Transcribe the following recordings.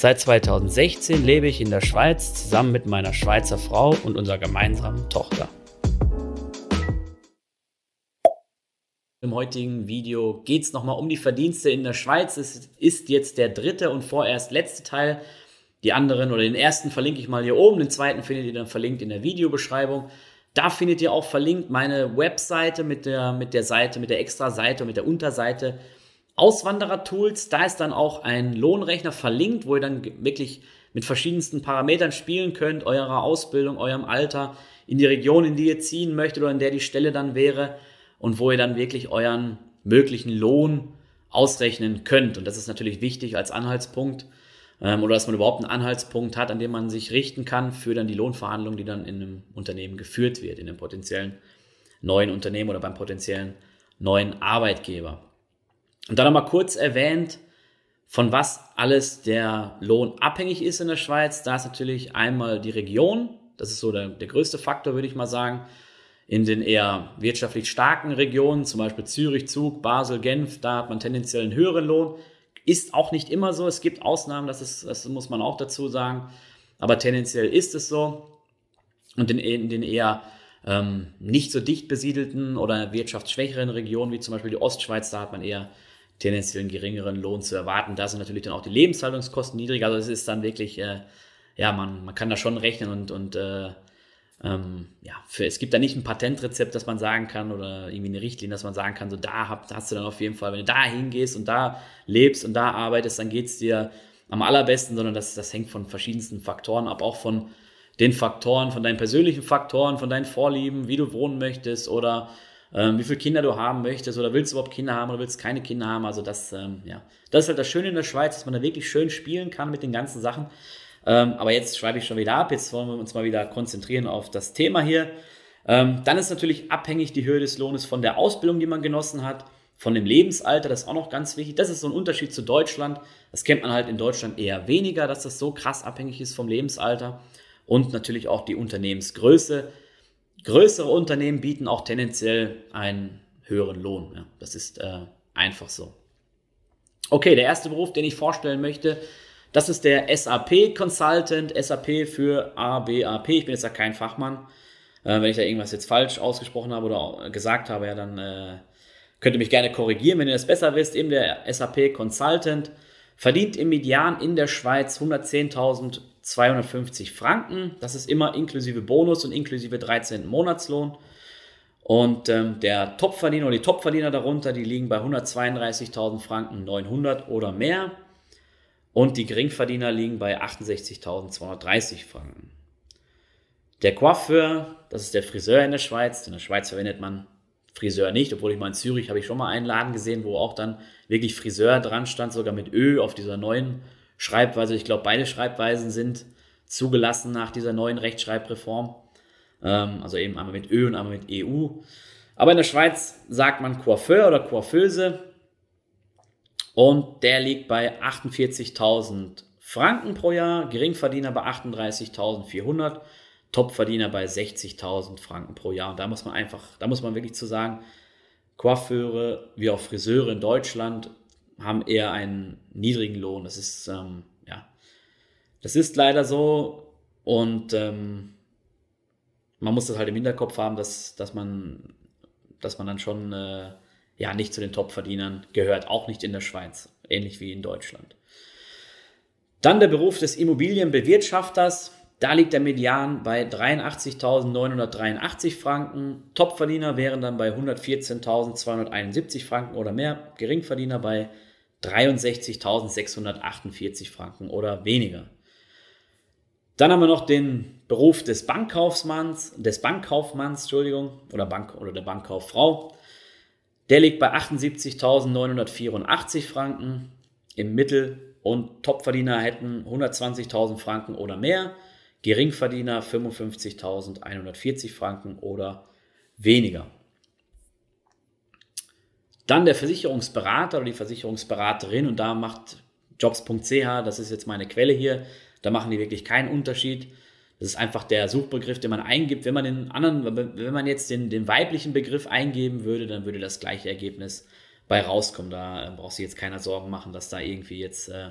Seit 2016 lebe ich in der Schweiz zusammen mit meiner Schweizer Frau und unserer gemeinsamen Tochter. Im heutigen Video geht es nochmal um die Verdienste in der Schweiz. Es ist jetzt der dritte und vorerst letzte Teil. Die anderen oder den ersten verlinke ich mal hier oben, den zweiten findet ihr dann verlinkt in der Videobeschreibung. Da findet ihr auch verlinkt meine Webseite mit der, mit der Seite, mit der Extra-Seite und mit der Unterseite Auswanderer-Tools. Da ist dann auch ein Lohnrechner verlinkt, wo ihr dann wirklich mit verschiedensten Parametern spielen könnt, eurer Ausbildung, eurem Alter, in die Region, in die ihr ziehen möchtet oder in der die Stelle dann wäre und wo ihr dann wirklich euren möglichen Lohn ausrechnen könnt. Und das ist natürlich wichtig als Anhaltspunkt ähm, oder dass man überhaupt einen Anhaltspunkt hat, an dem man sich richten kann für dann die Lohnverhandlung, die dann in einem Unternehmen geführt wird, in einem potenziellen neuen Unternehmen oder beim potenziellen neuen Arbeitgeber. Und dann nochmal kurz erwähnt, von was alles der Lohn abhängig ist in der Schweiz. Da ist natürlich einmal die Region, das ist so der, der größte Faktor, würde ich mal sagen. In den eher wirtschaftlich starken Regionen, zum Beispiel Zürich, Zug, Basel, Genf, da hat man tendenziell einen höheren Lohn. Ist auch nicht immer so. Es gibt Ausnahmen, das, ist, das muss man auch dazu sagen. Aber tendenziell ist es so. Und in, in den eher ähm, nicht so dicht besiedelten oder wirtschaftsschwächeren Regionen, wie zum Beispiel die Ostschweiz, da hat man eher tendenziell einen geringeren Lohn zu erwarten. Da sind natürlich dann auch die Lebenshaltungskosten niedriger. Also es ist dann wirklich, äh, ja, man, man kann da schon rechnen und, und äh, ähm, ja, für, es gibt da nicht ein Patentrezept, das man sagen kann oder irgendwie eine Richtlinie, dass man sagen kann, so da hab, hast du dann auf jeden Fall, wenn du da hingehst und da lebst und da arbeitest, dann geht's dir am allerbesten, sondern das, das hängt von verschiedensten Faktoren ab, auch von den Faktoren, von deinen persönlichen Faktoren, von deinen Vorlieben, wie du wohnen möchtest oder ähm, wie viele Kinder du haben möchtest oder willst du überhaupt Kinder haben oder willst keine Kinder haben. Also das, ähm, ja, das ist halt das Schöne in der Schweiz, dass man da wirklich schön spielen kann mit den ganzen Sachen. Ähm, aber jetzt schreibe ich schon wieder ab. Jetzt wollen wir uns mal wieder konzentrieren auf das Thema hier. Ähm, dann ist natürlich abhängig die Höhe des Lohnes von der Ausbildung, die man genossen hat, von dem Lebensalter. Das ist auch noch ganz wichtig. Das ist so ein Unterschied zu Deutschland. Das kennt man halt in Deutschland eher weniger, dass das so krass abhängig ist vom Lebensalter. Und natürlich auch die Unternehmensgröße. Größere Unternehmen bieten auch tendenziell einen höheren Lohn. Ja, das ist äh, einfach so. Okay, der erste Beruf, den ich vorstellen möchte, das ist der SAP Consultant, SAP für ABAP. Ich bin jetzt ja kein Fachmann. Äh, wenn ich da irgendwas jetzt falsch ausgesprochen habe oder gesagt habe, ja, dann äh, könnt ihr mich gerne korrigieren, wenn ihr das besser wisst. Eben der SAP Consultant verdient im Median in der Schweiz 110.250 Franken. Das ist immer inklusive Bonus und inklusive 13. Monatslohn. Und ähm, der Topverdiener oder die Topverdiener darunter, die liegen bei 132.000 Franken 900 oder mehr. Und die Geringverdiener liegen bei 68.230 Franken. Der Coiffeur, das ist der Friseur in der Schweiz. In der Schweiz verwendet man Friseur nicht, obwohl ich mal in Zürich habe ich schon mal einen Laden gesehen, wo auch dann wirklich Friseur dran stand, sogar mit Ö auf dieser neuen Schreibweise. Ich glaube, beide Schreibweisen sind zugelassen nach dieser neuen Rechtschreibreform. Ähm, also eben einmal mit Ö und einmal mit EU. Aber in der Schweiz sagt man Coiffeur oder Coiffeuse. Und der liegt bei 48.000 Franken pro Jahr, Geringverdiener bei 38.400, Topverdiener bei 60.000 Franken pro Jahr. Und da muss man einfach, da muss man wirklich zu sagen, Coiffeure wie auch Friseure in Deutschland haben eher einen niedrigen Lohn. Das ist, ähm, ja, das ist leider so. Und ähm, man muss das halt im Hinterkopf haben, dass, dass man, dass man dann schon äh, ja nicht zu den Top-Verdienern gehört, auch nicht in der Schweiz, ähnlich wie in Deutschland. Dann der Beruf des Immobilienbewirtschafters. Da liegt der Median bei 83.983 Franken. Topverdiener wären dann bei 114.271 Franken oder mehr. Geringverdiener bei 63.648 Franken oder weniger. Dann haben wir noch den Beruf des Bankkaufmanns, des Bankkaufmanns, Entschuldigung, oder Bank oder der Bankkauffrau. Der liegt bei 78.984 Franken im Mittel und Topverdiener hätten 120.000 Franken oder mehr. Geringverdiener 55.140 Franken oder weniger. Dann der Versicherungsberater oder die Versicherungsberaterin und da macht jobs.ch, das ist jetzt meine Quelle hier, da machen die wirklich keinen Unterschied. Das ist einfach der Suchbegriff, den man eingibt. Wenn man den anderen, wenn man jetzt den, den weiblichen Begriff eingeben würde, dann würde das gleiche Ergebnis bei rauskommen. Da äh, braucht sich jetzt keiner Sorgen machen, dass da irgendwie jetzt, äh,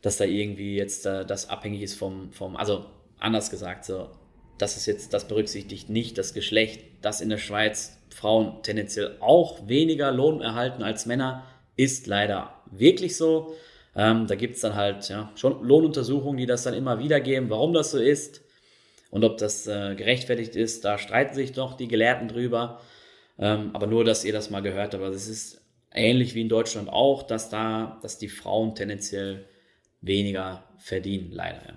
dass da irgendwie jetzt äh, das abhängig ist vom, vom, also anders gesagt, so, das ist jetzt, das berücksichtigt nicht das Geschlecht, dass in der Schweiz Frauen tendenziell auch weniger Lohn erhalten als Männer, ist leider wirklich so. Ähm, da gibt es dann halt ja, schon Lohnuntersuchungen, die das dann immer wieder geben, warum das so ist und ob das äh, gerechtfertigt ist. Da streiten sich doch die Gelehrten drüber. Ähm, aber nur, dass ihr das mal gehört habt. Also es ist ähnlich wie in Deutschland auch, dass da, dass die Frauen tendenziell weniger verdienen, leider. Ja.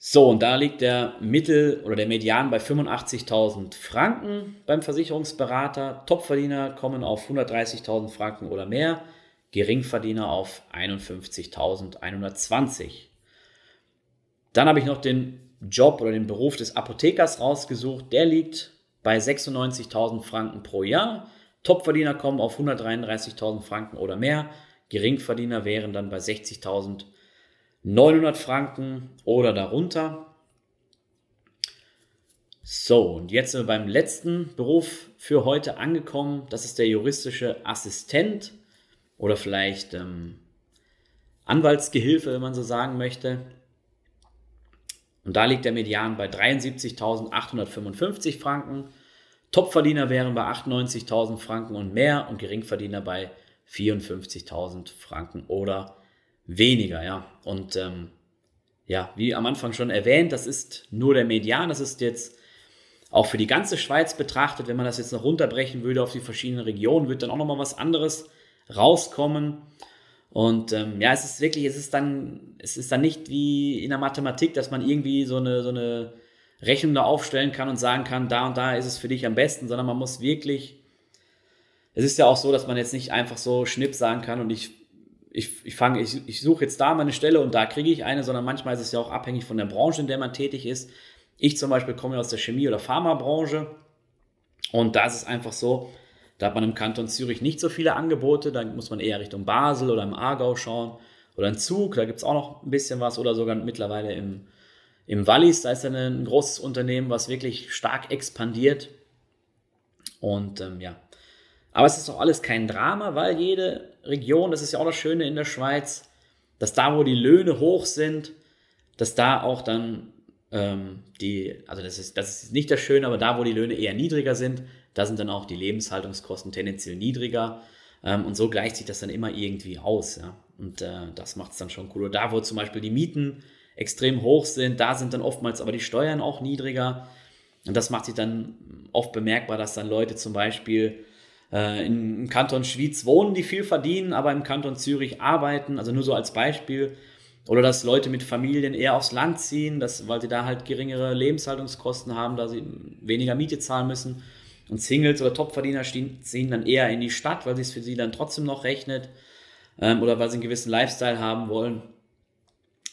So, und da liegt der Mittel oder der Median bei 85.000 Franken beim Versicherungsberater. Topverdiener kommen auf 130.000 Franken oder mehr. Geringverdiener auf 51.120. Dann habe ich noch den Job oder den Beruf des Apothekers rausgesucht. Der liegt bei 96.000 Franken pro Jahr. Topverdiener kommen auf 133.000 Franken oder mehr. Geringverdiener wären dann bei 60.900 Franken oder darunter. So, und jetzt sind wir beim letzten Beruf für heute angekommen. Das ist der juristische Assistent oder vielleicht ähm, Anwaltsgehilfe, wenn man so sagen möchte. Und da liegt der Median bei 73.855 Franken. Topverdiener wären bei 98.000 Franken und mehr und Geringverdiener bei 54.000 Franken oder weniger. Ja. Und ähm, ja, wie am Anfang schon erwähnt, das ist nur der Median. Das ist jetzt auch für die ganze Schweiz betrachtet. Wenn man das jetzt noch runterbrechen würde auf die verschiedenen Regionen, wird dann auch nochmal was anderes rauskommen. Und ähm, ja, es ist wirklich, es ist dann, es ist dann nicht wie in der Mathematik, dass man irgendwie so eine, so eine Rechnung da aufstellen kann und sagen kann, da und da ist es für dich am besten, sondern man muss wirklich, es ist ja auch so, dass man jetzt nicht einfach so schnipp sagen kann und ich, ich, ich fange, ich, ich suche jetzt da meine Stelle und da kriege ich eine, sondern manchmal ist es ja auch abhängig von der Branche, in der man tätig ist. Ich zum Beispiel komme aus der Chemie- oder Pharmabranche und da ist es einfach so, da hat man im Kanton Zürich nicht so viele Angebote, da muss man eher Richtung Basel oder im Aargau schauen oder in Zug, da gibt es auch noch ein bisschen was oder sogar mittlerweile im, im Wallis, da ist dann ein großes Unternehmen, was wirklich stark expandiert. Und ähm, ja, aber es ist doch alles kein Drama, weil jede Region, das ist ja auch das Schöne in der Schweiz, dass da, wo die Löhne hoch sind, dass da auch dann ähm, die, also das ist, das ist nicht das Schöne, aber da, wo die Löhne eher niedriger sind, da sind dann auch die Lebenshaltungskosten tendenziell niedriger. Ähm, und so gleicht sich das dann immer irgendwie aus. Ja? Und äh, das macht es dann schon cool. Oder da, wo zum Beispiel die Mieten extrem hoch sind, da sind dann oftmals aber die Steuern auch niedriger. Und das macht sich dann oft bemerkbar, dass dann Leute zum Beispiel äh, im Kanton Schwyz wohnen, die viel verdienen, aber im Kanton Zürich arbeiten. Also nur so als Beispiel. Oder dass Leute mit Familien eher aufs Land ziehen, dass, weil sie da halt geringere Lebenshaltungskosten haben, da sie weniger Miete zahlen müssen. Und Singles oder Topverdiener ziehen dann eher in die Stadt, weil es für sie dann trotzdem noch rechnet ähm, oder weil sie einen gewissen Lifestyle haben wollen.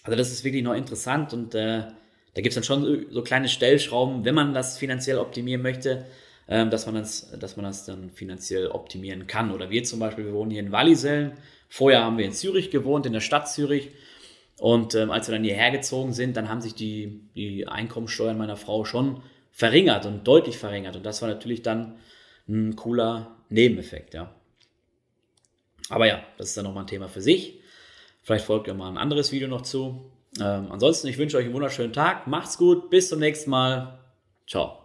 Also das ist wirklich noch interessant und äh, da gibt es dann schon so kleine Stellschrauben, wenn man das finanziell optimieren möchte, ähm, dass, man das, dass man das dann finanziell optimieren kann. Oder wir zum Beispiel, wir wohnen hier in Wallisellen. Vorher haben wir in Zürich gewohnt, in der Stadt Zürich. Und ähm, als wir dann hierher gezogen sind, dann haben sich die, die Einkommensteuern meiner Frau schon verringert und deutlich verringert. Und das war natürlich dann ein cooler Nebeneffekt, ja. Aber ja, das ist dann nochmal ein Thema für sich. Vielleicht folgt ja mal ein anderes Video noch zu. Ähm, ansonsten, ich wünsche euch einen wunderschönen Tag. Macht's gut. Bis zum nächsten Mal. Ciao.